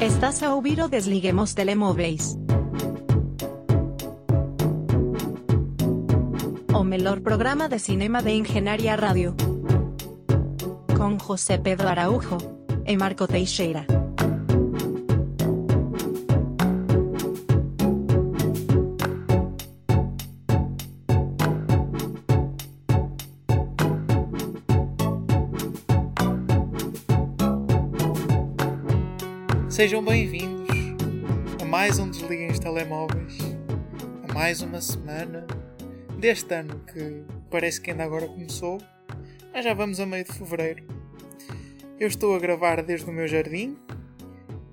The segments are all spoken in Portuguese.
Estás a ouvir o Desliguemos Telemóveis. O melhor programa de cinema de Engenharia Rádio. Com José Pedro Araújo e Marco Teixeira. Sejam bem-vindos a mais um Desliguem os Telemóveis, a mais uma semana deste ano que parece que ainda agora começou, mas já vamos a meio de fevereiro. Eu estou a gravar desde o meu jardim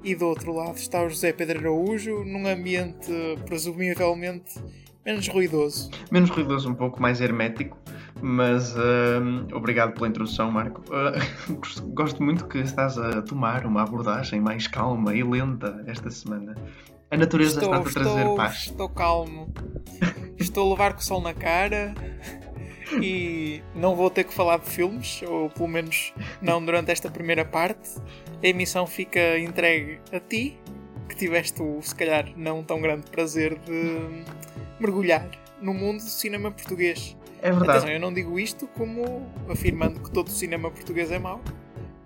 e do outro lado está o José Pedro Araújo num ambiente presumivelmente menos ruidoso. Menos ruidoso, um pouco mais hermético, mas uh, obrigado pela introdução, Marco. Uh, gosto muito que estás a tomar uma abordagem mais calma e lenta esta semana. A natureza estou, está a trazer estou, paz. Estou calmo. estou a levar com o sol na cara e não vou ter que falar de filmes, ou pelo menos não durante esta primeira parte. A emissão fica entregue a ti, que tiveste o, se calhar, não tão grande prazer de mergulhar no mundo do cinema português. É verdade. Atenção, eu não digo isto como afirmando que todo o cinema português é mau,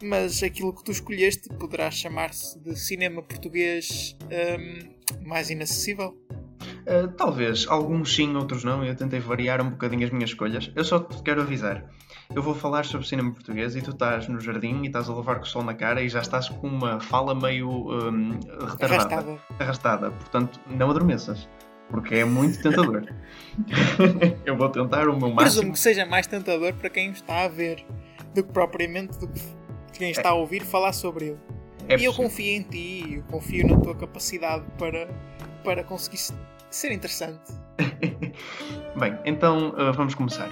mas aquilo que tu escolheste poderá chamar-se de cinema português hum, mais inacessível. Uh, talvez, alguns sim, outros não. Eu tentei variar um bocadinho as minhas escolhas. Eu só te quero avisar. Eu vou falar sobre cinema português e tu estás no jardim e estás a levar com o sol na cara e já estás com uma fala meio um, retardada. Arrastada. Arrastada. Portanto, não adormeças. Porque é muito tentador. eu vou tentar o meu máximo. Presumo que seja mais tentador para quem está a ver do que propriamente do que quem está a ouvir falar sobre ele. É e eu confio em ti, eu confio na tua capacidade para, para conseguir se- ser interessante. Bem, então uh, vamos começar.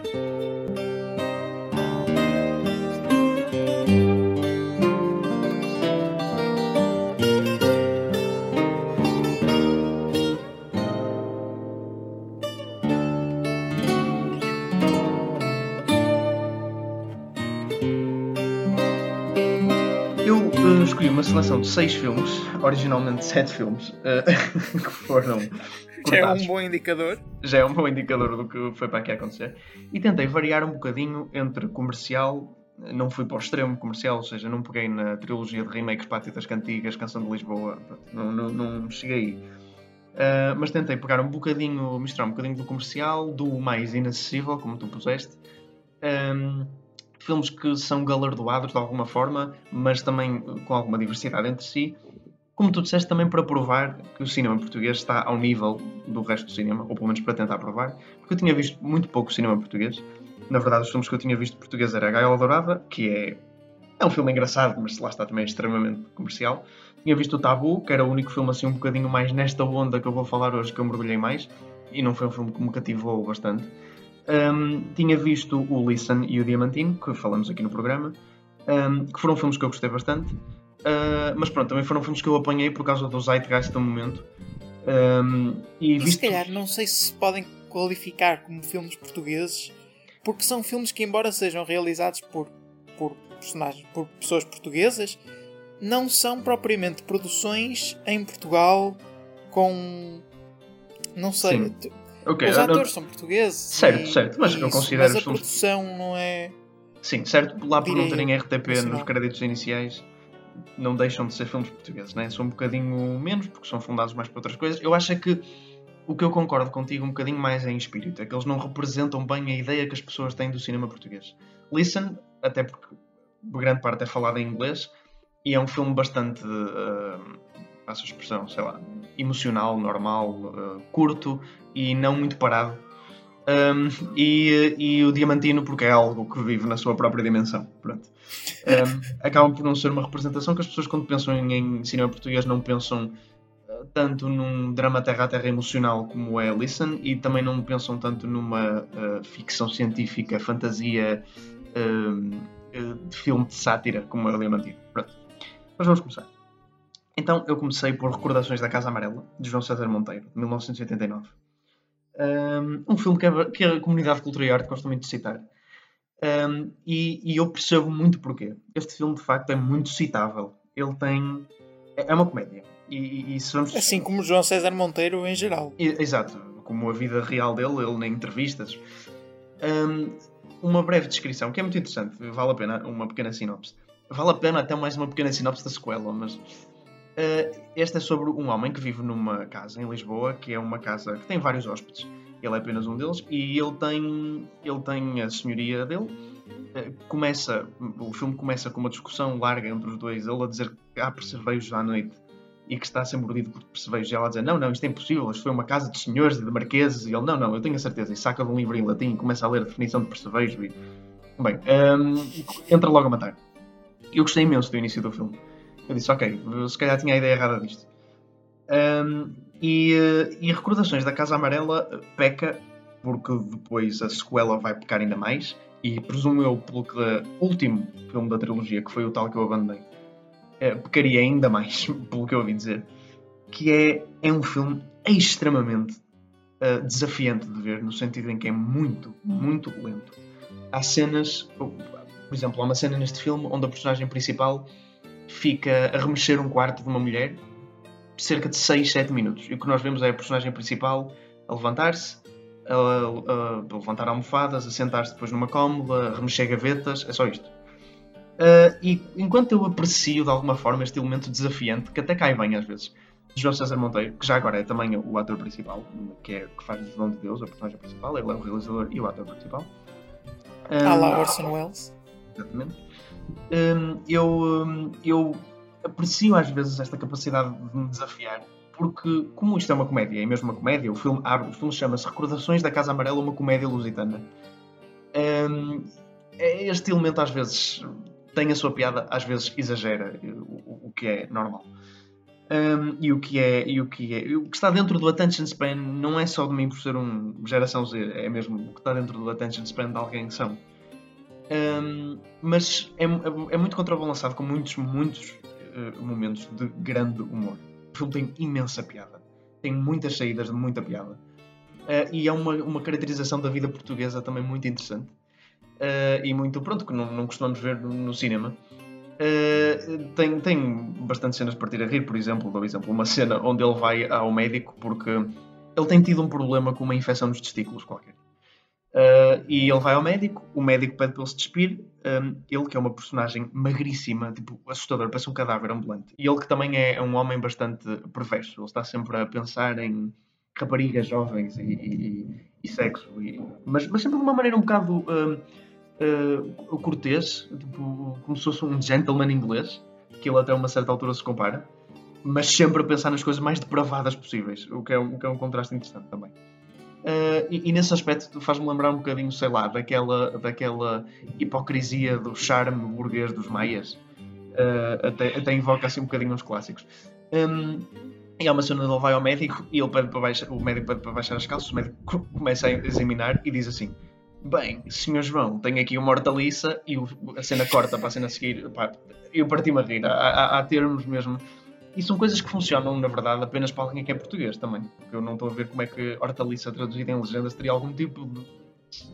Seleção de seis filmes, originalmente sete filmes, uh, que foram Já é cortados um bom indicador. já é um bom indicador do que foi para aqui acontecer. E tentei variar um bocadinho entre comercial, não fui para o extremo comercial, ou seja, não peguei na trilogia de remakes Pátitas Cantigas, Canção de Lisboa, não, não, não cheguei aí. Ah, mas tentei pegar um bocadinho, misturar um bocadinho do comercial, do mais inacessível, como tu puseste. Ahm, filmes que são galardoados de alguma forma, mas também com alguma diversidade entre si como tu disseste, também para provar que o cinema português está ao nível do resto do cinema, ou pelo menos para tentar provar, porque eu tinha visto muito pouco cinema português. Na verdade, os filmes que eu tinha visto português era Gaiola Dourada, que é, é um filme engraçado, mas lá está também extremamente comercial. Tinha visto o Tabu, que era o único filme assim um bocadinho mais nesta onda que eu vou falar hoje, que eu mergulhei mais, e não foi um filme que me cativou bastante. Hum, tinha visto o Listen e o Diamantino, que falamos aqui no programa, hum, que foram filmes que eu gostei bastante. Uh, mas pronto, também foram filmes que eu apanhei por causa do zeitgeist do momento. Um, e E se visto... calhar não sei se se podem qualificar como filmes portugueses, porque são filmes que, embora sejam realizados por, por personagens, por pessoas portuguesas, não são propriamente produções em Portugal com. Não sei. Sim. T- Ok, Os eu- eu- atores são portugueses. Certo, e- certo, mas e eu isso, considero Mas a filmes- produção não é. Sim, certo, lá por não terem RTP nos nacional. créditos iniciais, não deixam de ser filmes portugueses, né? São um bocadinho menos, porque são fundados mais para outras coisas. Eu acho que o que eu concordo contigo um bocadinho mais é em espírito, é que eles não representam bem a ideia que as pessoas têm do cinema português. Listen, até porque por grande parte é falado em inglês, e é um filme bastante, uh, passo a expressão, sei lá, emocional, normal, uh, curto e não muito parado. Um, e, e o Diamantino, porque é algo que vive na sua própria dimensão. Pronto. Um, acaba por não ser uma representação que as pessoas, quando pensam em, em cinema português, não pensam uh, tanto num drama terra a terra emocional como é Listen e também não pensam tanto numa uh, ficção científica, fantasia, uh, de filme de sátira como é o Diamantino. Pronto. Mas vamos começar. Então eu comecei por Recordações da Casa Amarela, de João César Monteiro, de 1989. Um, um filme que a, que a comunidade de cultura e arte gosta muito de citar. Um, e, e eu percebo muito porquê. Este filme, de facto, é muito citável. Ele tem é uma comédia. E, e, vamos... Assim como João César Monteiro em geral. Exato, como a vida real dele, ele em entrevistas. Um, uma breve descrição, que é muito interessante, vale a pena uma pequena sinopse. Vale a pena até mais uma pequena sinopse da sequela, mas uh, esta é sobre um homem que vive numa casa em Lisboa, que é uma casa que tem vários hóspedes. Ele é apenas um deles e ele tem, ele tem a senhoria dele. Uh, começa, o filme começa com uma discussão larga entre os dois, ele a dizer que há percevejos à noite e que está a ser mordido por percevejos. E ela a dizer: Não, não, isto é impossível, isto foi uma casa de senhores e de marqueses. E ele: Não, não, eu tenho a certeza. E saca de um livro em latim e começa a ler a definição de percevejo. E... Bem, um, entra logo a matar. Eu gostei imenso do início do filme. Eu disse: Ok, se calhar tinha a ideia errada disto. Um, e, eh, e Recordações da Casa Amarela peca, porque depois a sequela vai pecar ainda mais. E presumo eu, pelo que último filme da trilogia, que foi o tal que eu abandonei, é, pecaria ainda mais, pelo que eu ouvi dizer, que é, é um filme extremamente uh, desafiante de ver, no sentido em que é muito, muito lento. Há cenas, por exemplo, há uma cena neste filme onde a personagem principal fica a remexer um quarto de uma mulher cerca de 6, 7 minutos. E o que nós vemos é a personagem principal a levantar-se, a, a, a, levantar almofadas, a sentar-se depois numa cómoda, a remexer gavetas, é só isto. Uh, e enquanto eu aprecio de alguma forma este elemento desafiante, que até cai bem às vezes, de João César Monteiro, que já agora é também o ator principal, que, é, que faz de Dom de Deus, a personagem principal, ele é o realizador e o ator principal. Ah lá Orson Welles. Exatamente. Um, eu, eu aprecio às vezes esta capacidade de me desafiar, porque como isto é uma comédia, é mesmo uma comédia, o filme filme chama-se Recordações da Casa Amarela, uma comédia lusitana. Um, é este elemento às vezes tem a sua piada, às vezes exagera, o, o que é normal. Um, e o que é e o que é o que está dentro do attention span não é só de mim por ser um geração Z é mesmo o que está dentro do attention span de alguém que são um, mas é, é, muito contrabalançado com muitos muitos uh, momentos de grande humor. O filme tem imensa piada. Tem muitas saídas de muita piada. Uh, e é uma, uma caracterização da vida portuguesa também muito interessante. Uh, e muito pronto, que não, não costumamos ver no, no cinema. Tem, tem bastante cenas de partir a rir, por exemplo, dou exemplo, uma cena onde ele vai ao médico porque ele tem tido um problema com uma infecção nos testículos qualquer. Uh, e ele vai ao médico, o médico pede para ele se despir, um, ele que é uma personagem magríssima, tipo, assustador, parece um cadáver ambulante. E ele que também é, é um homem bastante perverso, ele está sempre a pensar em raparigas jovens e, e, e sexo, e, mas, mas sempre de uma maneira um bocado uh, o cortês, tipo, como se fosse um gentleman inglês, que ele até uma certa altura se compara, mas sempre a pensar nas coisas mais depravadas possíveis, o que é um, que é um contraste interessante também. Uh, e, e, nesse aspecto faz-me lembrar um bocadinho, sei lá, daquela, daquela hipocrisia do charme burguês dos maias. Uh, até, até invoca assim um bocadinho uns clássicos. Um, e há uma cena onde ele vai ao médico e ele pede para baixar, o médico pede para baixar as calças, o médico começa a examinar e diz assim: Bem, senhor João, tenho aqui uma hortaliça e a cena corta para a cena seguir. Pá, eu parti-me a rir. Há, há, há, termos mesmo. E são coisas que funcionam, na verdade, apenas para alguém que é português também. Porque eu não estou a ver como é que hortaliça traduzida em legendas teria algum tipo de.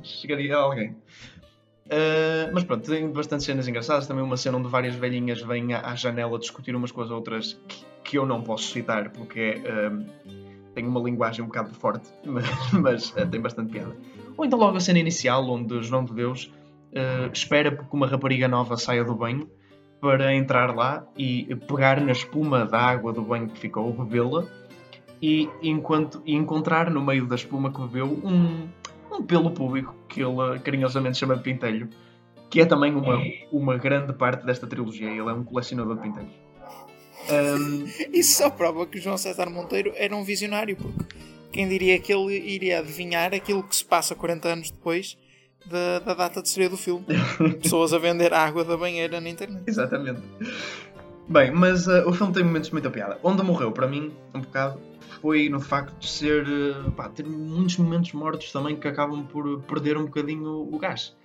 chegaria a alguém. Uh, mas pronto, tem bastantes cenas engraçadas. Também uma cena onde várias velhinhas vêm à, à janela discutir umas com as outras que, que eu não posso citar porque uh, tem uma linguagem um bocado forte, mas, mas uh, tem bastante piada. Ou então logo a cena inicial, onde João de Deus uh, espera que uma rapariga nova saia do banho para entrar lá e pegar na espuma da água do banho que ficou, bebê-la e, enquanto, e encontrar no meio da espuma que bebeu um, um pelo público que ele carinhosamente chama de pintelho, que é também uma, uma grande parte desta trilogia. Ele é um colecionador de pintelhos. Um... Isso só prova que João César Monteiro era um visionário, porque quem diria que ele iria adivinhar aquilo que se passa 40 anos depois da, da data de estreia do filme? Pessoas a vender água da banheira na internet. Exatamente. Bem, mas uh, o filme tem momentos de muita piada. Onde morreu, para mim, um bocado, foi no facto de ser. Uh, pá, ter muitos momentos mortos também que acabam por perder um bocadinho o, o gás.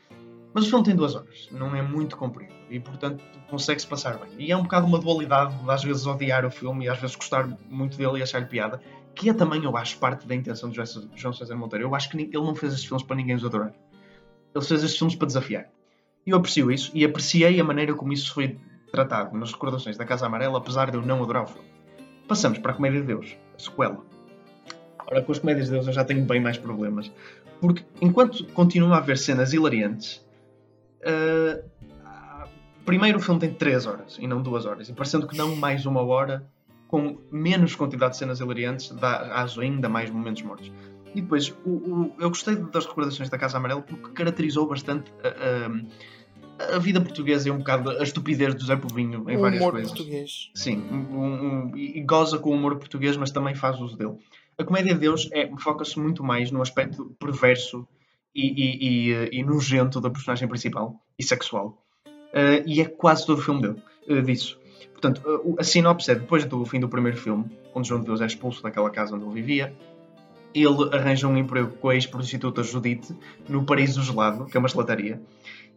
Mas o filme tem duas horas, não é muito comprido e, portanto, consegue-se passar bem. E é um bocado uma dualidade de às vezes odiar o filme e às vezes gostar muito dele e achar-lhe piada que é também, eu acho, parte da intenção de João César Monteiro. Eu acho que ele não fez estes filmes para ninguém os adorar. Ele fez estes filmes para desafiar. E eu aprecio isso e apreciei a maneira como isso foi tratado nas recordações da Casa Amarela, apesar de eu não adorar o filme. Passamos para a Comédia de Deus, a sequela. Ora, com as Comédias de Deus eu já tenho bem mais problemas. Porque enquanto continua a haver cenas hilariantes, uh, primeiro o filme tem 3 horas e não 2 horas. E parecendo que não mais uma hora, com menos quantidade de cenas hilariantes, dá ainda mais momentos mortos. E depois, o, o, eu gostei das recordações da Casa Amarela porque caracterizou bastante a, a, a vida portuguesa e um bocado a estupidez do Zé Povinho em o várias humor coisas. português. Sim, um, um, e goza com o humor português, mas também faz uso dele. A Comédia de Deus é, foca-se muito mais no aspecto perverso e, e, e, e, nojento da personagem principal e sexual. Uh, e é quase todo o filme dele, uh, disso. Portanto, uh, a sinopse é depois do fim do primeiro filme, onde João de Deus é expulso daquela casa onde ele vivia, ele arranja um emprego com a ex-prostituta Judite no Paraíso Gelado, que é uma gelataria,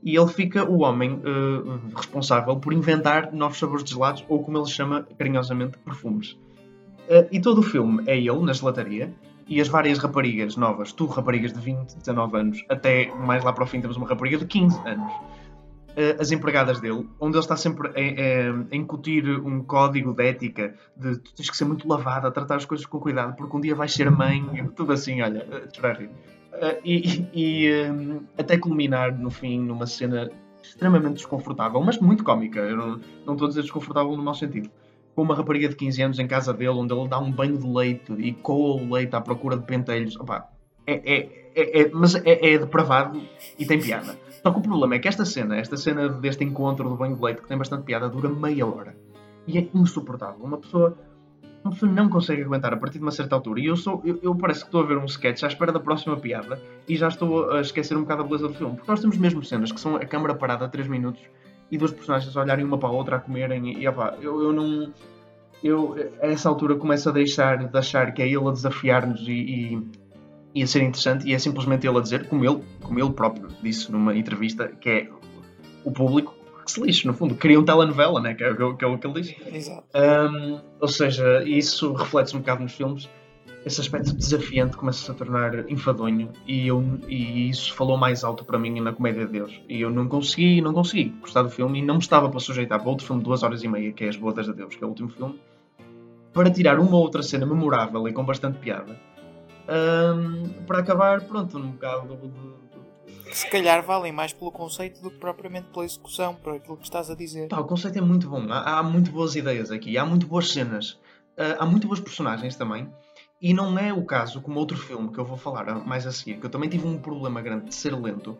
e ele fica o homem uh, responsável por inventar novos sabores de gelados, ou como ele chama carinhosamente, perfumes. Uh, e todo o filme é ele na gelataria, e as várias raparigas novas, tudo raparigas de 20, 19 anos, até mais lá para o fim temos uma rapariga de 15 anos as empregadas dele, onde ele está sempre a, a, incutir um código de ética de tu tens que ser muito lavada, tratar as coisas com cuidado, porque um dia vais ser mãe, tudo assim, olha, uh, rir. Uh, e, e até culminar no fim numa cena extremamente desconfortável, mas muito cómica. Eu não, não estou a dizer desconfortável no mau sentido. Com uma rapariga de 15 anos em casa dele, onde ele dá um banho de leite e coa o leite à procura de pentelhos. Opa, é, é, é, é, mas é, é depravado e tem piada. Só que o problema é que esta cena, esta cena deste encontro do banho de leite, que tem bastante piada, dura meia hora. E é insuportável. Uma pessoa, uma pessoa não consegue aguentar a partir de uma certa altura. E eu, sou, eu, eu parece que estou a ver um sketch à espera da próxima piada e já estou a esquecer um bocado a beleza do filme. Porque nós temos mesmo cenas que são a câmera parada a 3 minutos e duas personagens a olharem uma para a outra a comerem. E, opa, eu, eu não. Eu, a essa altura, começo a deixar de achar que é ele a desafiar-nos e, e ia ser interessante e é simplesmente ele a dizer, como ele, como ele próprio disse numa entrevista, que é o público que se lixe, no fundo, cria um telenovela, né? que, é, que é o que ele diz. Exato. Um, ou seja, isso reflete-se um bocado nos filmes. Esse aspecto desafiante começa-se a tornar enfadonho e, eu, e isso falou mais alto para mim na Comédia de Deus. E eu não consegui, não consegui gostar do filme e não me estava para sujeitar para outro filme de duas horas e meia, que é As Bodas de Deus, que é o último filme, para tirar uma outra cena memorável e com bastante piada um, para acabar, pronto, um bocado de, Se calhar valem mais pelo conceito do que propriamente pela execução, por aquilo que estás a dizer. Pá, o conceito é muito bom, há, há muito boas ideias aqui, há muito boas cenas, uh, há muito boas personagens também. E não é o caso como outro filme que eu vou falar mais a seguir, que eu também tive um problema grande de ser lento,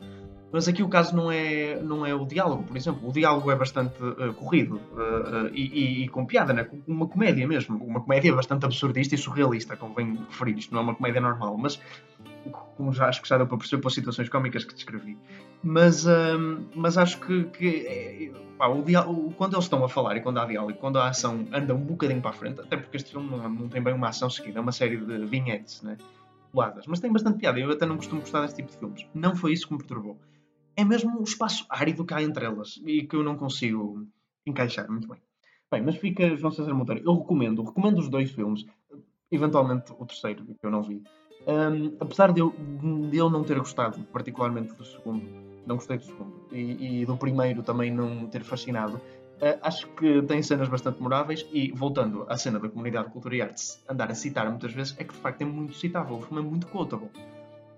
mas aqui o caso não é, não é o diálogo, por exemplo. O diálogo é bastante uh, corrido uh, uh, e, e, com piada, né? uma comédia mesmo. Uma comédia bastante absurdista e surrealista, convém referir. Isto não é uma comédia normal, mas como já acho que já deu para perceber pelas situações cómicas que descrevi. Mas, ehm, mas acho que, que é, pá, o diálogo, quando eles estão a falar e quando há diálogo, quando a ação anda um bocadinho para a frente, até porque este filme não, não tem bem uma ação seguida, é uma série de vinhetes, né? mas tem bastante piada. Eu até não costumo gostar desse tipo de filmes. Não foi isso que me perturbou é mesmo o espaço árido que há entre elas e que eu não consigo encaixar muito bem. Bem, mas fica João César Monteiro. Eu recomendo, recomendo os dois filmes, eventualmente o terceiro, que eu não vi. Um, apesar de eu, de eu não ter gostado particularmente do segundo, não gostei do segundo, e, e do primeiro também não ter fascinado, uh, acho que tem cenas bastante memoráveis e, voltando à cena da comunidade de cultura e artes, andar a citar muitas vezes, é que de facto é muito citável, o filme é muito quotable.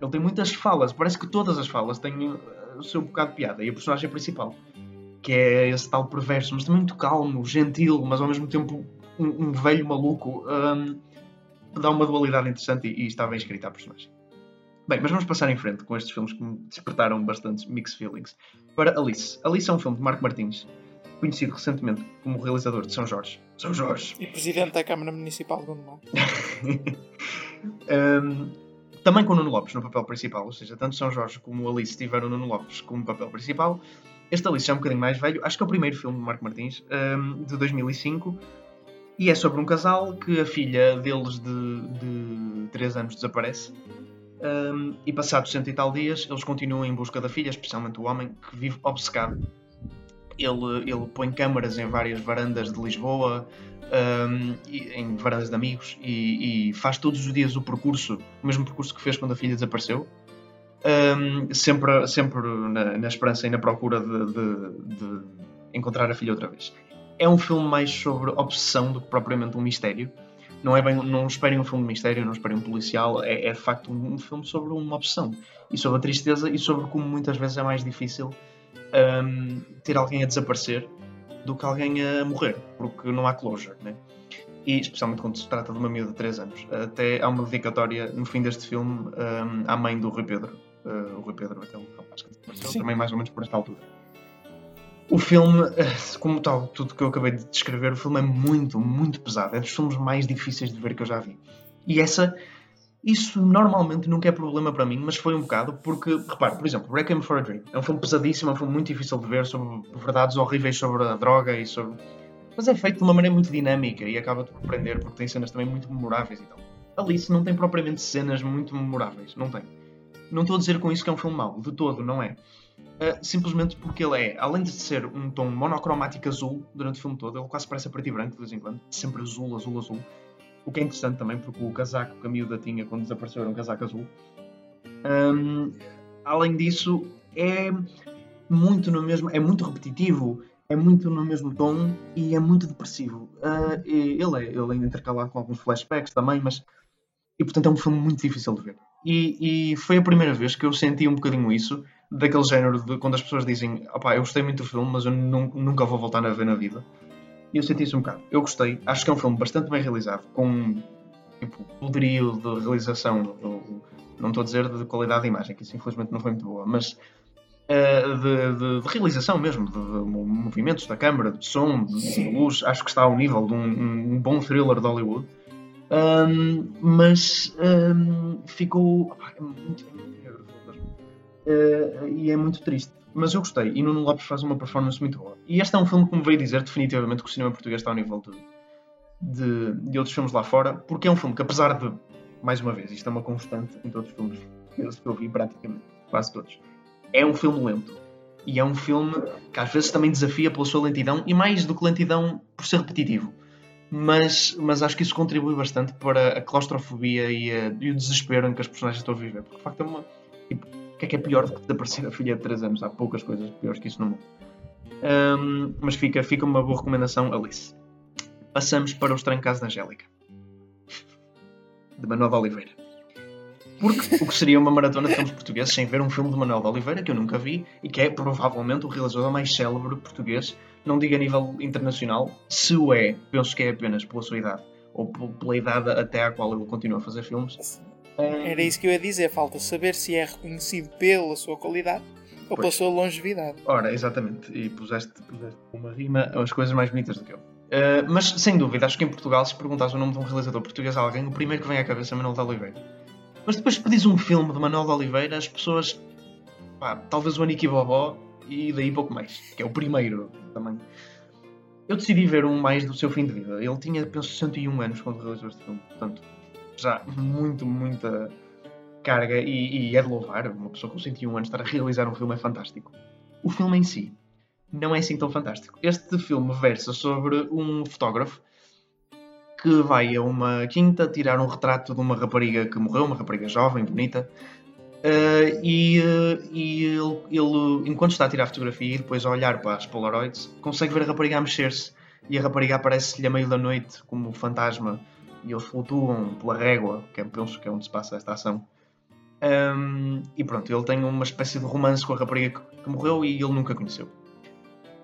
Ele tem muitas falas, parece que todas as falas têm o seu bocado de piada. E a personagem principal, que é esse tal perverso, mas também muito calmo, gentil, mas ao mesmo tempo um, um velho maluco, um, dá uma dualidade interessante e, e está bem escrita a personagem. Bem, mas vamos passar em frente com estes filmes que me despertaram bastantes mixed feelings. Para Alice. Alice é um filme de Marco Martins, conhecido recentemente como realizador de São Jorge. São Jorge! E presidente da Câmara Municipal de Gondomar. um, também com o Nuno Lopes no papel principal, ou seja, tanto São Jorge como Alice tiveram o Nuno Lopes como papel principal. Este Alice já é um bocadinho mais velho, acho que é o primeiro filme de Marco Martins, um, de 2005, e é sobre um casal que a filha deles de, de 3 anos desaparece. Um, e passados cento e tal dias, eles continuam em busca da filha, especialmente o homem, que vive obcecado. Ele, ele põe câmaras em várias varandas de Lisboa, um, em varandas de amigos e, e, faz todos os dias o percurso, o mesmo percurso que fez quando a filha desapareceu, um, sempre, sempre na, na, esperança e na procura de, de, de, encontrar a filha outra vez. é um filme mais sobre obsessão do que propriamente um mistério. Não é bem, não esperem um filme de mistério, não esperem um policial, é, é de facto um, um filme sobre uma obsessão e sobre a tristeza e sobre como muitas vezes é mais difícil um, ter alguém a desaparecer do que alguém a morrer, porque não há closure, né? E especialmente quando se trata de uma miúda de 3 anos. Até há uma dedicatória no fim deste filme um, à mãe do Rui Pedro. Uh, o Rui Pedro, aquele rapaz que desapareceu, também mais ou menos por esta altura. O filme, eh, como tal, tudo que eu acabei de descrever, o filme é muito, muito pesado. É dos filmes mais difíceis de ver que eu já vi. E essa, isso normalmente nunca é problema para mim, mas foi um bocado porque, repare, por exemplo, Requiem for a Dream é um filme pesadíssimo, é um filme muito difícil de ver, sobre verdades horríveis sobre a droga e sobre. Mas é feito de uma maneira muito dinâmica e acaba-te por prender porque tem cenas também muito memoráveis e tal. Alice não tem propriamente cenas muito memoráveis, não tem. Não estou a dizer com isso que é um filme mau, de todo, não é. Uh, simplesmente porque ele é, além de ser um tom monocromático azul durante o filme todo, ele quase parece a preto e branco de vez em quando, sempre azul, azul, azul. O que é interessante também, porque o casaco que a miúda tinha quando desapareceu era um casaco azul. Um, além disso, é muito no mesmo, é muito repetitivo, é muito no mesmo tom e é muito depressivo. Uh, ele é, ele é intercalado com alguns flashbacks também, mas e portanto é um filme muito difícil de ver. E, e foi a primeira vez que eu senti um bocadinho isso daquele género de quando as pessoas dizem opá, eu gostei muito do filme, mas eu nunca vou voltar a ver na vida. E eu senti isso um bocado. Eu gostei, acho que é um filme bastante bem realizado, com tipo, poderio de realização, não estou a dizer de qualidade de imagem, que isso infelizmente não foi muito boa, mas uh, de, de, de, realização mesmo, de, de, movimentos da câmara, de som, de, luz, acho que está ao nível de um, um bom thriller de Hollywood. Um, mas um, ficou. Opa, é muito, uh, e é muito triste. Mas eu gostei, e Nuno Lopes faz uma performance muito boa. E este é um filme que me veio dizer definitivamente que o cinema português está ao nível de, de, de outros filmes lá fora, porque é um filme que, apesar de, mais uma vez, isto é uma constante em todos os filmes que eu vi praticamente, quase todos, é um filme lento. E é um filme que às vezes também desafia pela sua lentidão, e mais do que lentidão por ser repetitivo. Mas, mas acho que isso contribui bastante para a claustrofobia e, a, e o desespero em que as personagens estão a viver. Porque de facto é uma. Tipo, o que é que é pior do que desaparecer a filha de 3 anos? Há poucas coisas piores que isso no mundo. Um, mas fica, fica uma boa recomendação, Alice. Passamos para o Estranho Caso da Angélica. De Manuel de Oliveira. Porque o que seria uma maratona de filmes portugueses sem ver um filme de Manuel de Oliveira, que eu nunca vi, e que é provavelmente o realizador mais célebre português, não digo a nível internacional, se o é, penso que é apenas pela sua idade, ou pela idade até à qual ele continua a fazer filmes, era isso que eu ia dizer, falta saber se é reconhecido pela sua qualidade ou pois. pela sua longevidade. Ora, exatamente, e puseste, puseste uma rima as coisas mais bonitas do que eu. Uh, mas sem dúvida, acho que em Portugal, se perguntas o nome de um realizador português a alguém, o primeiro que vem à cabeça é Manuel de Oliveira. Mas depois pedis um filme de Manuel de Oliveira, as pessoas. Pá, talvez o Aniki Bobó e daí pouco mais, que é o primeiro também. Eu decidi ver um mais do seu fim de vida. Ele tinha, penso, 61 anos quando realizou este filme. Portanto, já muito, muita carga e, e é de louvar. Uma pessoa com 101 anos estar a realizar um filme é fantástico. O filme em si não é assim tão fantástico. Este filme versa sobre um fotógrafo que vai a uma quinta tirar um retrato de uma rapariga que morreu, uma rapariga jovem, bonita. Uh, e, uh, e ele, ele, enquanto está a tirar a fotografia e depois a olhar para as Polaroids, consegue ver a rapariga a mexer-se. E a rapariga aparece-lhe a meio da noite como fantasma e eles flutuam pela régua, que é, penso que é onde se passa esta ação. Um, e pronto, ele tem uma espécie de romance com a rapariga que, que morreu e ele nunca conheceu.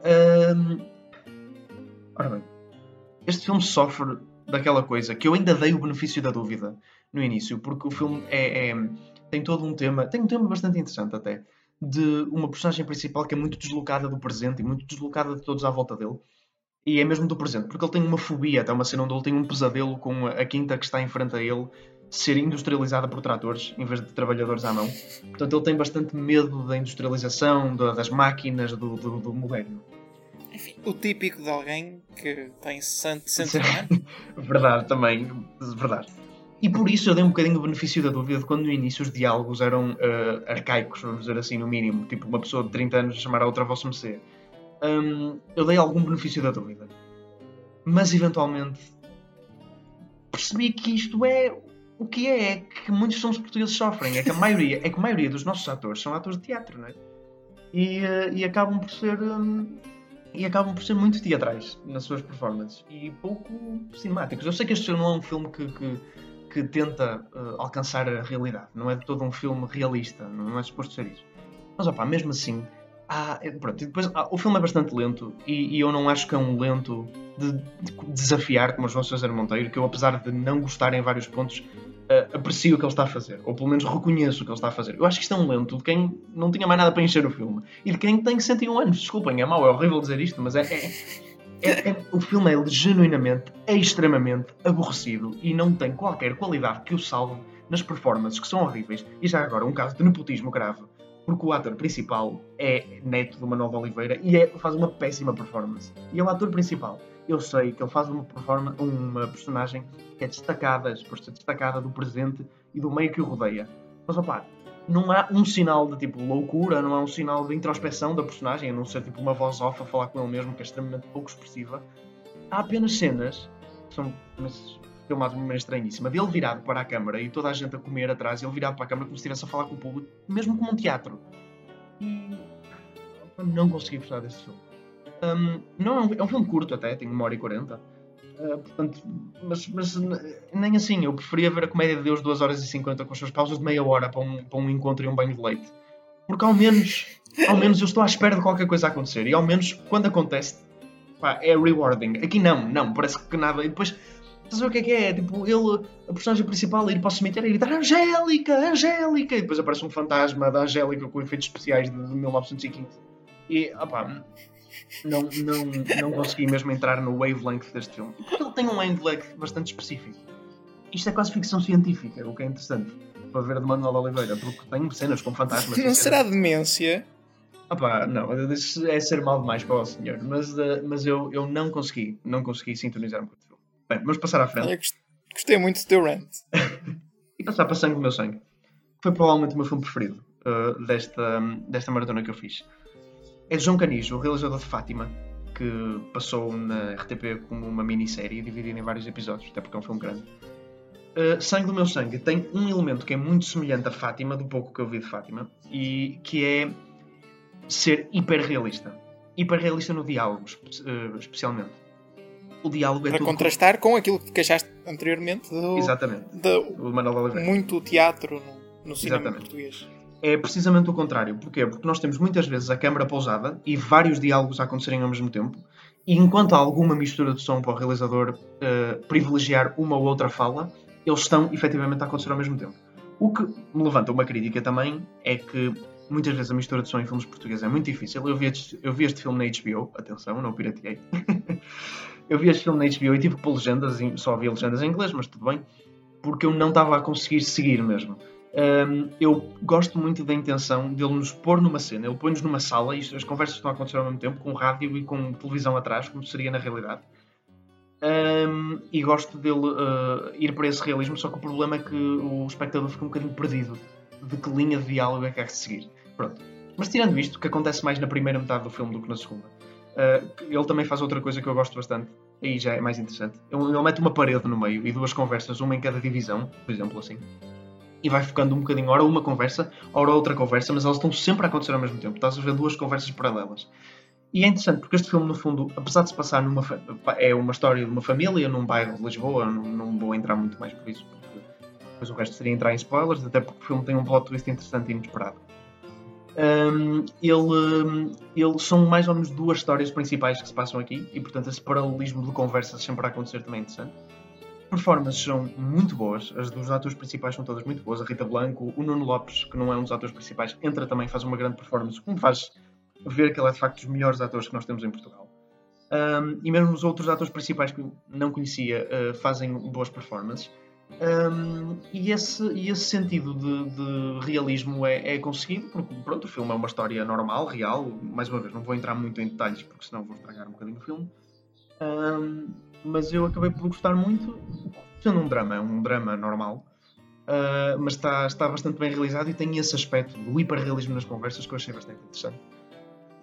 Um, ora bem, este filme sofre daquela coisa que eu ainda dei o benefício da dúvida no início, porque o filme é, é, tem todo um tema, tem um tema bastante interessante até, de uma personagem principal que é muito deslocada do presente e muito deslocada de todos à volta dele e é mesmo do presente, porque ele tem uma fobia, até uma cena onde ele tem um pesadelo com a quinta que está em frente a ele ser industrializada por tratores em vez de trabalhadores à mão. Portanto, ele tem bastante medo da industrialização, das máquinas, do, do, do moderno. Enfim, o típico de alguém que tem 60 anos. verdade, também. Verdade. E por isso eu dei um bocadinho o benefício da dúvida de quando no início os diálogos eram uh, arcaicos, vamos dizer assim, no mínimo. Tipo, uma pessoa de 30 anos chamar a outra vossa mercê hum, eu dei algum benefício da dúvida. Mas eventualmente percebi que isto é o que é, é que muitos filmes portugueses sofrem. É que a maioria, é que a maioria dos nossos atores são atores de teatro, não é? E, uh, e acabam por ser. Um, e acabam por ser muito teatrais nas suas performances e pouco cinemáticos. Eu sei que este não é um filme que, que, que tenta uh, alcançar a realidade, não é de todo um filme realista, não é suposto ser isso. Mas opá, mesmo assim, há, é, pronto, depois, há, o filme é bastante lento e, e, eu não acho que é um lento de, de desafiar como os João César Monteiro, que eu apesar de não gostar em vários pontos, uh, aprecio o que ele está a fazer, ou pelo menos reconheço o que ele está a fazer. Eu acho que isto é um lento de quem não tinha mais nada para encher o filme e de quem tem 101 anos. Desculpem, é mau, é horrível dizer isto, mas é, é, é, é o filme é genuinamente, é extremamente aborrecido e não tem qualquer qualidade que o salve nas performances que são horríveis. E já agora, um caso de nepotismo grave porque o ator principal é neto do Manuel de Oliveira e é, faz uma péssima performance. E é o ator principal eu sei que ele faz uma, uma personagem que é destacada, suposto ser destacada do presente e do meio que o rodeia. Mas opá, não há um sinal de tipo loucura, não há um sinal de introspeção da personagem, a não ser tipo uma voz off a falar com ele mesmo, que é extremamente pouco expressiva. Há apenas cenas que são filmadas de uma maneira estranhíssima, dele virado para a câmara e toda a gente a comer atrás, ele virado para a câmara como se estivesse a falar com o público, mesmo como um teatro. E não consegui gostar desse filme. Um, não, é um, é um, filme curto até, tem uma hora e quarenta. Uh, portanto, mas, mas, nem assim, eu preferia ver a Comédia de Deus 2 horas e 50 com as suas pausas de meia hora para um, para um encontro e um banho de leite. Porque ao menos, ao menos eu estou à espera de qualquer coisa acontecer. E ao menos quando acontece, pá, é rewarding. Aqui não, não, parece que nada. E depois, estás a ver o que é que é? Tipo, ele, a personagem principal, ir para o cemitério e gritar Angélica, Angélica! E depois aparece um fantasma da Angélica com efeitos especiais de, de 1915. E, opá, não, não, não consegui mesmo entrar no wavelength deste filme. Porque ele tem um wavelength bastante específico. Isto é quase ficção científica, o que é interessante para ver de Manuel Oliveira, porque tem cenas com fantasmas. Não será demência? Opa, não, é ser mal demais para o senhor, mas, uh, mas eu, eu não consegui, não consegui sintonizar-me com o. Bem, vamos passar à frente. Gostei muito do teu rant. e passar para Sangue do Meu Sangue. Foi provavelmente o meu filme preferido uh, desta, desta maratona que eu fiz. É de João Canijo, o realizador de Fátima, que passou na RTP como uma minissérie dividida em vários episódios, até porque é um filme grande. Uh, Sangue do Meu Sangue tem um elemento que é muito semelhante a Fátima, do pouco que eu vi de Fátima, e que é ser hiperrealista. Hiperrealista no diálogo, uh, especialmente. O diálogo é Para contrastar com... com aquilo que queixaste anteriormente do, Exatamente. do, do Manuel muito teatro no, no cinema Exatamente. português é precisamente o contrário. Porquê? Porque nós temos muitas vezes a câmara pousada e vários diálogos a acontecerem ao mesmo tempo, e enquanto há alguma mistura de som para o realizador uh, privilegiar uma ou outra fala, eles estão efetivamente a acontecer ao mesmo tempo. O que me levanta uma crítica também é que muitas vezes a mistura de som em filmes portugueses é muito difícil. Eu vi este, eu vi este filme na HBO, atenção, não pirateei. eu vi este filme na HBO e tive pôr legendas, só havia legendas em inglês, mas tudo bem, porque eu não estava a conseguir seguir mesmo. Um, eu gosto muito da intenção dele nos pôr numa cena. Ele põe-nos numa sala e as conversas estão a acontecer ao mesmo tempo, com rádio e com televisão atrás, como seria na realidade. Um, e gosto dele uh, ir para esse realismo, só que o problema é que o espectador fica um bocadinho perdido de que linha de diálogo é que há de seguir. Pronto. Mas tirando isto, que acontece mais na primeira metade do filme do que na segunda, uh, ele também faz outra coisa que eu gosto bastante, aí já é mais interessante. Ele, ele mete uma parede no meio e duas conversas, uma em cada divisão, por exemplo, assim e vai focando um bocadinho, ora uma conversa, ora outra conversa, mas elas estão sempre a acontecer ao mesmo tempo. Estás a ver duas conversas paralelas. E é interessante porque este filme, no fundo, apesar de se passar numa. é uma história de uma família num bairro de Lisboa, não, não vou entrar muito mais por isso, porque depois o resto seria entrar em spoilers, até porque o filme tem um plot twist interessante e inesperado. Um, ele, são mais ou menos duas histórias principais que se passam aqui e, portanto, esse paralelismo de conversas sempre a acontecer também é interessante performances são muito boas, as dos atores principais são todas muito boas. A Rita Blanco, o Nuno Lopes, que não é um dos atores principais, entra também, faz uma grande performance, como faz ver que ele é de facto dos melhores atores que nós temos em Portugal. Um, e mesmo os outros atores principais que não conhecia uh, fazem boas performances. Um, e, esse, e esse sentido de, de realismo é, é, conseguido, porque pronto, o filme é uma história normal, real. Mais uma vez, não vou entrar muito em detalhes, porque senão vou estragar um bocadinho o filme. Um, mas eu acabei por gostar muito, sendo um drama, é um drama normal, uh, mas está, está bastante bem realizado e tem esse aspecto do hiperrealismo nas conversas que eu achei bastante interessante.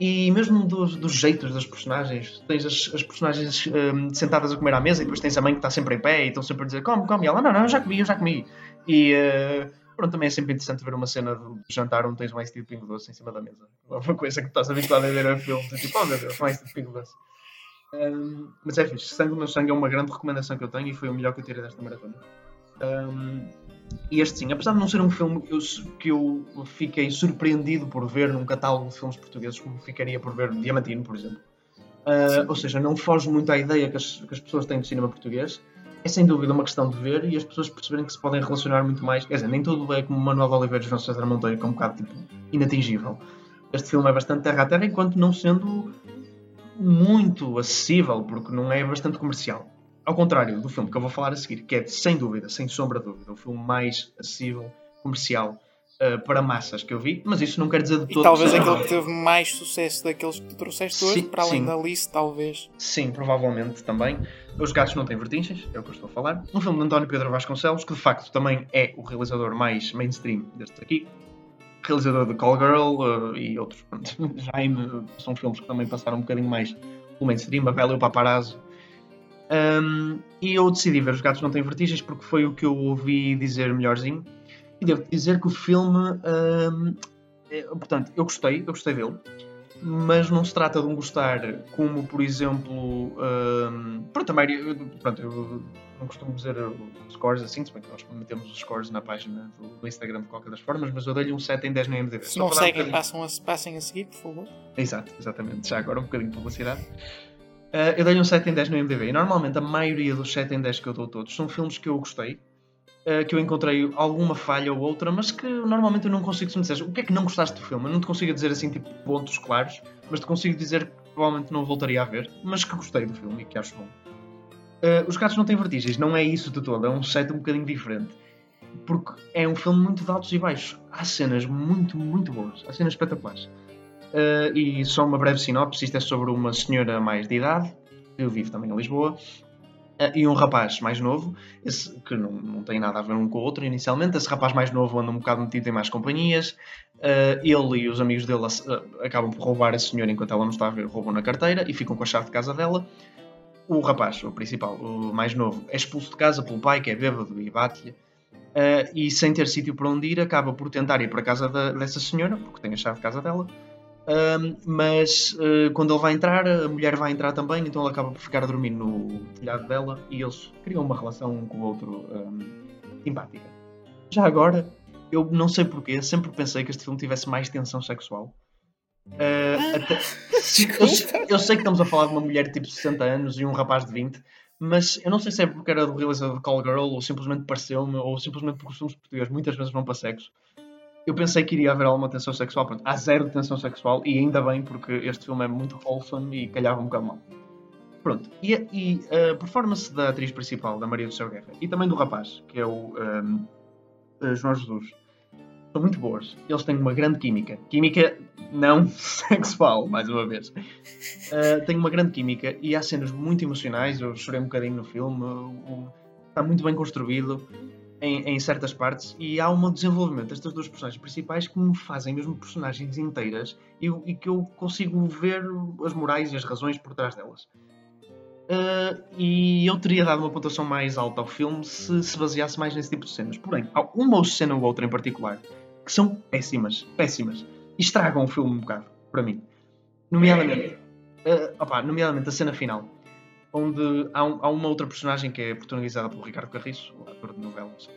E mesmo dos, dos jeitos das personagens, tens as, as personagens um, sentadas a comer à mesa e depois tens a mãe que está sempre em pé e estão sempre a dizer come, come, e ela não, não, eu já comi, eu já comi. E uh, Pronto, também é sempre interessante ver uma cena de jantar onde tens um ice de pingo doce em cima da mesa. É uma coisa que estás habituado a ver a filmes. É tipo, oh meu Deus, um ice de pingo doce. Um, mas é fixe. Sangue no Sangue é uma grande recomendação que eu tenho e foi o melhor que eu tirei desta maratona. Um, este sim, apesar de não ser um filme que eu fiquei surpreendido por ver num catálogo de filmes portugueses, como ficaria por ver Diamantino, por exemplo. Uh, ou seja, não foge muito à ideia que as, que as pessoas têm do cinema português. É sem dúvida uma questão de ver e as pessoas perceberem que se podem relacionar muito mais. Quer dizer, nem tudo é como Manuel de Oliveira e João César Monteiro, que é um bocado tipo, inatingível. Este filme é bastante terra a terra, enquanto não sendo muito acessível, porque não é bastante comercial. Ao contrário do filme que eu vou falar a seguir, que é sem dúvida, sem sombra de dúvida, o filme mais acessível, comercial, uh, para massas que eu vi, mas isso não quer dizer de todo. E talvez aquele que teve mais sucesso daqueles que tu trouxeste hoje, para além sim. da Alice, talvez. Sim, provavelmente também. Os Gatos Não Têm Vertigens, é o que eu estou a falar. Um filme de António Pedro Vasconcelos, que de facto também é o realizador mais mainstream deste aqui. Realizador de Call Girl uh, e outros. Jaime, uh, são filmes que também passaram um bocadinho mais pelo mainstream. A Bela e o Paparazzo. Um, e eu decidi ver Os Gatos Não Têm Vertigens porque foi o que eu ouvi dizer melhorzinho. E devo dizer que o filme. um, é- portanto, eu gostei, eu gostei dele mas não se trata de um gostar como, por exemplo, hum, pronto, a maioria, pronto, eu não costumo dizer os scores assim, se bem que nós metemos os scores na página do, do Instagram de qualquer das formas, mas eu dei-lhe um 7 em 10 no IMDb. Se não um seguem, bocadinho- passam a, passem a seguir, por favor. Exato, exatamente. Já agora um bocadinho de publicidade. Uh, eu dei-lhe um 7 em 10 no IMDb e normalmente a maioria dos 7 em 10 que eu dou todos são filmes que eu gostei, uh, que eu encontrei alguma falha ou outra, mas que normalmente eu não consigo, se me disseres o que é que não gostaste do filme, eu não te consigo dizer assim tipo pontos claros, mas te consigo dizer que provavelmente não voltaria a ver, mas que gostei do filme e que acho bom. Uh, Os Gatos Não Têm Vertigens, não é isso de todo, é um 7 um bocadinho diferente. Porque é um filme muito de altos e baixos. Há cenas muito, muito boas. Há cenas espetaculares. Uh, e só uma breve sinopse: isto é sobre uma senhora mais de idade, que vive também em Lisboa, uh, e um rapaz mais novo, esse, que não, não tem nada a ver um com o outro inicialmente. Esse rapaz mais novo anda um bocado metido em mais companhias. Uh, ele e os amigos dele acabam por roubar a senhora enquanto ela não está a ver, roubam na carteira e ficam com a chave de casa dela. O rapaz, o principal, o mais novo, é expulso de casa pelo pai, que é bêbado e bate-lhe. E sem ter sítio para onde ir, acaba por tentar ir para a casa da- dessa senhora, porque tem a chave de casa dela. Um, mas uh, quando ele vai entrar, a mulher vai entrar também, então ele acaba por ficar a dormir no telhado dela e eles criam uma relação um com o outro um, simpática. Já agora, eu não sei porquê, sempre pensei que este filme tivesse mais tensão sexual. Uh, até- eu, sei- eu sei que estamos a falar de uma mulher de tipo 60 anos e um rapaz de 20, mas eu não sei se é porque era do realizador de Call Girl ou simplesmente pareceu-me, ou simplesmente porque os filmes portugueses muitas vezes vão para sexo. Eu pensei que iria haver alguma tensão sexual. Pronto, há zero tensão sexual e ainda bem porque este filme é muito wholesome e calhava um bocado mal. Pronto, e, e a performance da atriz principal, da Maria do Céu Guerra, e também do rapaz, que é o um, uh, João Jesus, são muito boas. Eles têm uma grande química. Química não sexual, mais uma vez. Uh, têm uma grande química e há cenas muito emocionais. Eu chorei um bocadinho no filme. está muito bem construído em, em certas partes e há um desenvolvimento destas duas personagens principais que me fazem mesmo personagens inteiras e, e que eu consigo ver as morais e as razões por trás delas. Uh, e eu teria dado uma pontuação mais alta ao filme se se baseasse mais nesse tipo de cenas. Porém, há uma cena ou outra em particular que são péssimas, péssimas, e estragam o filme um bocado, para mim. Nomeadamente, uh, opá, nomeadamente a cena final, onde há, um- há uma outra personagem que é protagonizada pelo Ricardo Carriço, o ator de novelas,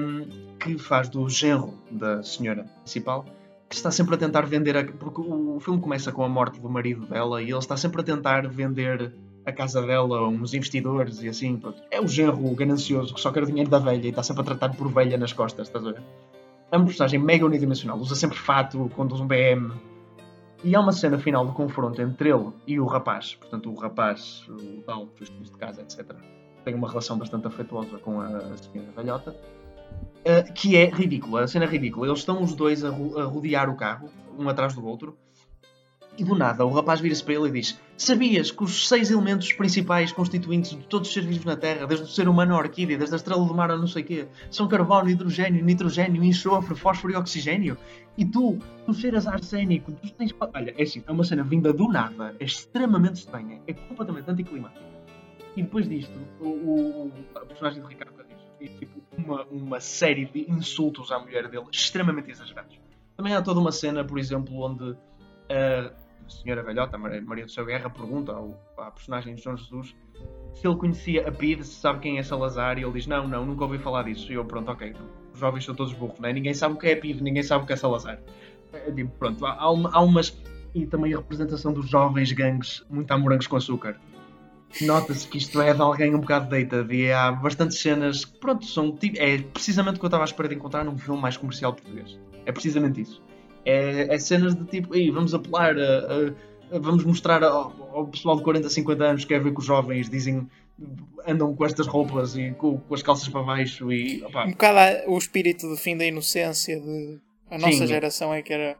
um, que faz do genro da senhora principal, que está sempre a tentar vender. A, porque o, o filme começa com a morte do marido dela e ele está sempre a tentar vender a casa dela a uns investidores e assim. pronto. É o genro ganancioso que só quer o dinheiro da velha e está sempre a tratar por velha nas costas, estás a ver? É uma personagem mega unidimensional, usa sempre fato, conduz um BM. E há uma cena final do confronto entre ele e o rapaz, portanto, o rapaz, o tal de casa, etc. Tem uma relação bastante afetuosa com a, senhora velhota, eh, que é ridícula. A cena é ridícula. Eles estão os dois a rodear o carro, um atrás do outro, e do nada o rapaz vira-se para ele e diz: Sabias que os seis elementos principais constituintes de todos os seres vivos na Terra, desde o ser humano à orquídea, desde a estrela do mar a não sei quê, são carbono, hidrogênio, nitrogênio, enxofre, fósforo e oxigênio? E tu, tu cheiras a arsénico, tu tens. Olha, é assim, é uma cena vinda do nada, é extremamente estranha, é completamente anticlimática. E depois disto, o, o, o- personagem de Ricardo Carriço e tipo, uma, uma série de insultos à mulher dele extremamente exagerados. Também há toda uma cena, por exemplo, onde a senhora velhota, a Maria do Céu Guerra, pergunta ao, à personagem de João Jesus se ele conhecia a PID, se sabe quem é Salazar, e ele diz: Não, não, nunca ouvi falar disso. E eu, pronto, ok, os jovens são todos burros, não é? Ninguém sabe o que é PID, ninguém sabe o que é Salazar. É, tipo, pronto, há, há, uma, há umas. E também a representação dos jovens gangues muito a morangos com açúcar. Nota-se que isto é de alguém um bocado dated e há bastantes cenas que, pronto, são tipo, é precisamente o que eu estava à espera de encontrar num filme mais comercial português. É precisamente isso. É, é cenas de tipo, Ei, vamos apelar a, a, vamos mostrar ao, ao, pessoal de 40, 50 anos que quer ver que os jovens dizem andam com estas roupas e com, com as calças para baixo e opa. um bocado o espírito do fim da inocência de a nossa sim. geração é que era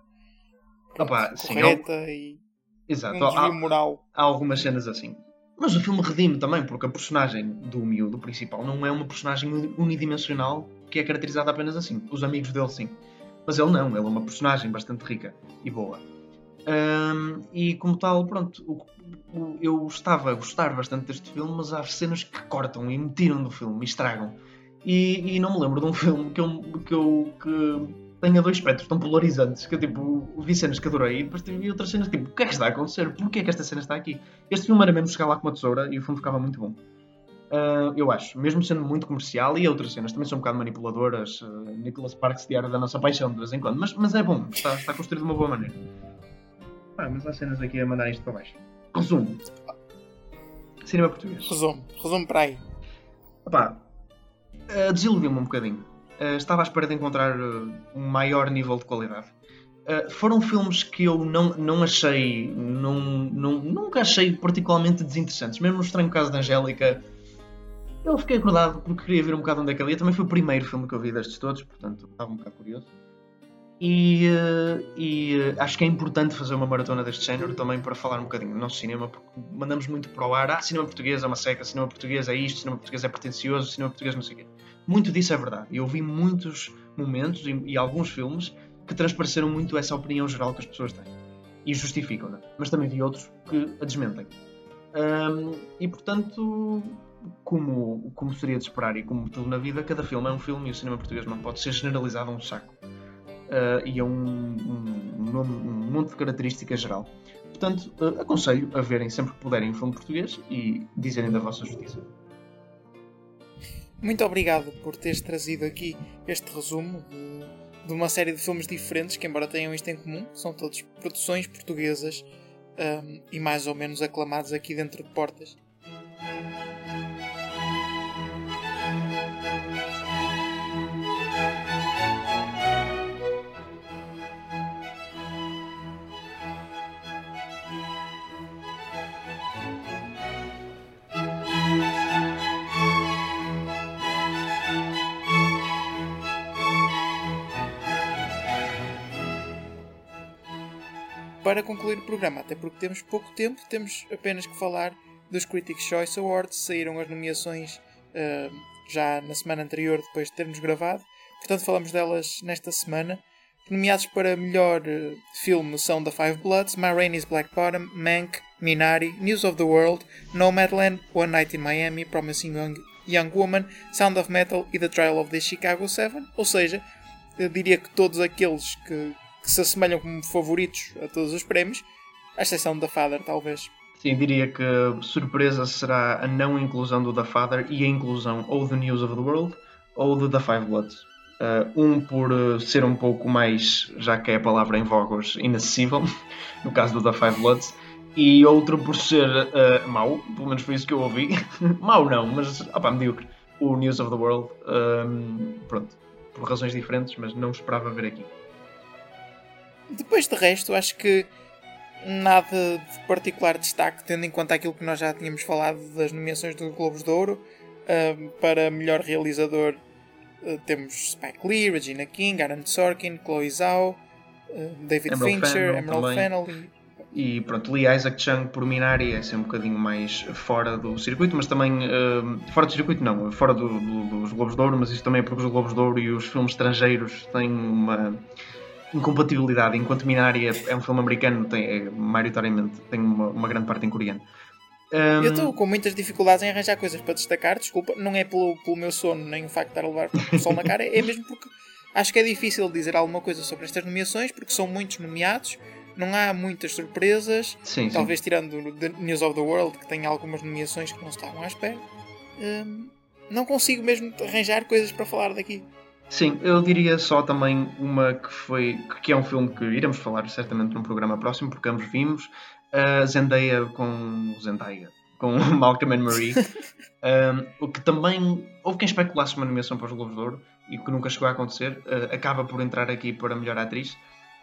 opa, correta sim, e Exato. Um há, moral. Há algumas cenas assim. Mas o filme redime também, porque a personagem do miúdo principal não é uma personagem unidimensional que é caracterizada apenas assim. Os amigos dele, sim. Mas ele não, ele é uma personagem bastante rica e boa. Um, e como tal, pronto, o, o, eu estava a gostar bastante deste filme, mas há cenas que cortam e me tiram do filme, me estragam. E, e não me lembro de um filme que eu, que eu que tenha dois espectros tão polarizantes que eu tipo, vi cenas que adorei e depois vi outras cenas tipo, o que é que está a acontecer? Porquê é que esta cena está aqui? Este filme era mesmo chegar lá com uma tesoura e o filme ficava muito bom. Uh, eu acho, mesmo sendo muito comercial e outras cenas também são um bocado manipuladoras. Uh, Nicholas Sparks diário da nossa paixão de vez em quando, mas, mas é bom, está, está construído de uma boa maneira. Ah, mas há cenas aqui a mandar isto para baixo. Resumo: Cinema português. Resumo, resumo para aí. Opá, uh, desiludiu-me um bocadinho. Uh, estava à espera de encontrar uh, um maior nível de qualidade. Uh, foram filmes que eu não, não achei, não, não, nunca achei particularmente desinteressantes. Mesmo no Estranho Caso da Angélica, eu fiquei acordado porque queria ver um bocado onde é que ele ia. Também foi o primeiro filme que eu vi destes todos, portanto estava um bocado curioso. E, e, acho que é importante fazer uma maratona deste género também para falar um bocadinho do nosso cinema, porque mandamos muito para o ar. Ah, cinema português é uma seca, cinema português é isto, cinema português é pretencioso, cinema português não sei o quê. Muito disso é verdade. Eu vi muitos momentos e, e alguns filmes que transpareceram muito essa opinião geral que as pessoas têm e justificam-na. Mas também vi outros que a desmentem. E portanto, como, como seria de esperar e como tudo na vida, cada filme é um filme e o cinema português não pode ser generalizado a um saco. Uh, e a um, um, um, um, monte de características geral. Portanto, uh, aconselho a verem sempre que puderem um filme português e dizerem da vossa justiça. Muito obrigado por teres trazido aqui este resumo de, de, uma série de filmes diferentes que, embora tenham isto em comum, são todos produções portuguesas um, e mais ou menos aclamados aqui dentro de portas. Para concluir o programa, até porque temos pouco tempo, temos apenas que falar dos Critics' Choice Awards. Saíram as nomeações uh, já na semana anterior, depois de termos gravado, portanto, falamos delas nesta semana. Nomeados para melhor uh, filme são The Five Bloods, Ma Rainey's Black Bottom, Mank, Minari, News of the World, Nomadland, One Night in Miami, Promising Young, Young Woman, Sound of Metal e The Trial of the Chicago 7. Ou seja, eu diria que todos aqueles que que se assemelham como favoritos a todos os prémios, à exceção da Father, talvez. Sim, diria que surpresa será a não inclusão do The Father e a inclusão ou do News of the World ou do The Five Bloods. Uh, um por uh, ser um pouco mais, já que é a palavra em vogos, inacessível, no caso do The Five Bloods, e outro por ser uh, mau, pelo menos foi isso que eu ouvi. mau não, mas opá, medíocre. O News of the World, um, pronto, por razões diferentes, mas não esperava ver aqui. Depois de resto, acho que nada de particular destaque, tendo em conta aquilo que nós já tínhamos falado das nomeações do Globos de Ouro. Uh, para melhor realizador uh, temos Spike Lee, Regina King, Aaron Sorkin, Chloe Zhao, uh, David Emerald Fincher, Fennel, Emerald Fennel e... e... pronto, Lee Isaac Chung por Minari é ser um bocadinho mais fora do circuito, mas também fora do circuito não, fora do, do, dos Globos de Ouro, mas isto também é porque os Globos de Ouro e os filmes estrangeiros têm uma incompatibilidade, enquanto Minari é, é um filme americano, tem, é, maioritariamente tem uma, uma, grande parte em coreano. Um, Eu estou com muitas dificuldades em arranjar coisas para destacar, desculpa, não é pelo, pelo meu sono nem o facto de estar a levar o sol na cara, é mesmo porque acho que é difícil dizer alguma coisa sobre estas nomeações, porque são muitos nomeados, não há muitas surpresas, sim, sim. talvez tirando o The News of the World, que tem algumas nomeações que não estavam à espera. Hum, não consigo mesmo arranjar coisas para falar daqui. Sim, eu diria só também uma que foi que é um filme que iremos falar certamente num programa próximo, porque ambos vimos, a Zendaya com Zendaya, com Malcolm and Marie, um, o que também houve quem especulasse uma nomeação para os Globos de Ouro e que nunca chegou a acontecer, uh, acaba por entrar aqui para melhor atriz.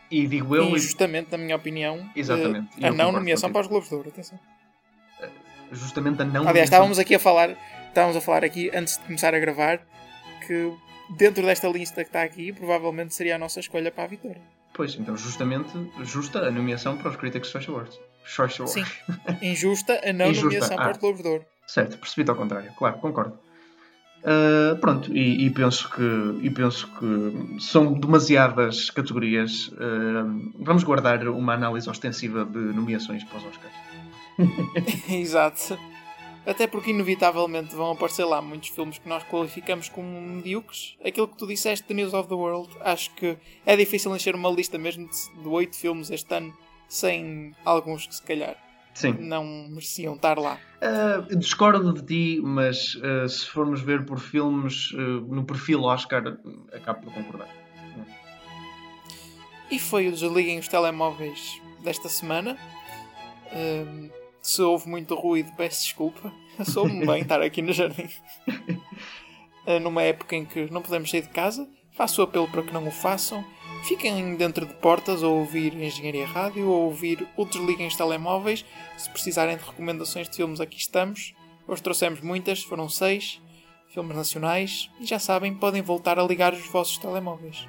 E digo eu. Injustamente, na minha opinião, Exatamente. uh, a não nomeação para os Globos de Ouro, atenção. Justamente a não Aliás, estávamos aqui a falar, estávamos a falar aqui antes de começar a gravar que dentro desta lista que está aqui, provavelmente seria a nossa escolha para a vitória. Pois, então justamente justa a nomeação para os Critics' Choice Awards. Choice Awards. Sim, injusta a não Injusta, nomeação ah. para os Globos de Ouro. Certo, percebi ao contrário, claro, concordo. Uh, pronto, e, e penso que, e penso que são demasiadas categorias. Uh, vamos guardar uma análise ostensiva de nomeações para os Oscars. Exato. Até porque inevitavelmente vão aparecer lá muitos filmes que nós qualificamos como medíocres. Aquilo que tu disseste de News of the World, acho que é difícil encher uma lista mesmo de oito filmes este ano sem alguns que se calhar Sim. não mereciam estar lá. Uh, discordo de ti, mas uh, se formos ver por filmes uh, no perfil Oscar, acabo por concordar. E foi o Desliguem os Telemóveis desta semana. Se houve muito ruído, peço desculpa. Soube-me bem estar aqui no jardim. Uh, numa época em que não podemos sair de casa, faço o apelo para que não o façam. Fiquem dentro de portas a ouvir Engenharia Rádio ou ouvir o Desliguem os Telemóveis. Se precisarem de recomendações de filmes, aqui estamos. Hoje trouxemos muitas, foram seis filmes nacionais. E já sabem, podem voltar a ligar os vossos telemóveis.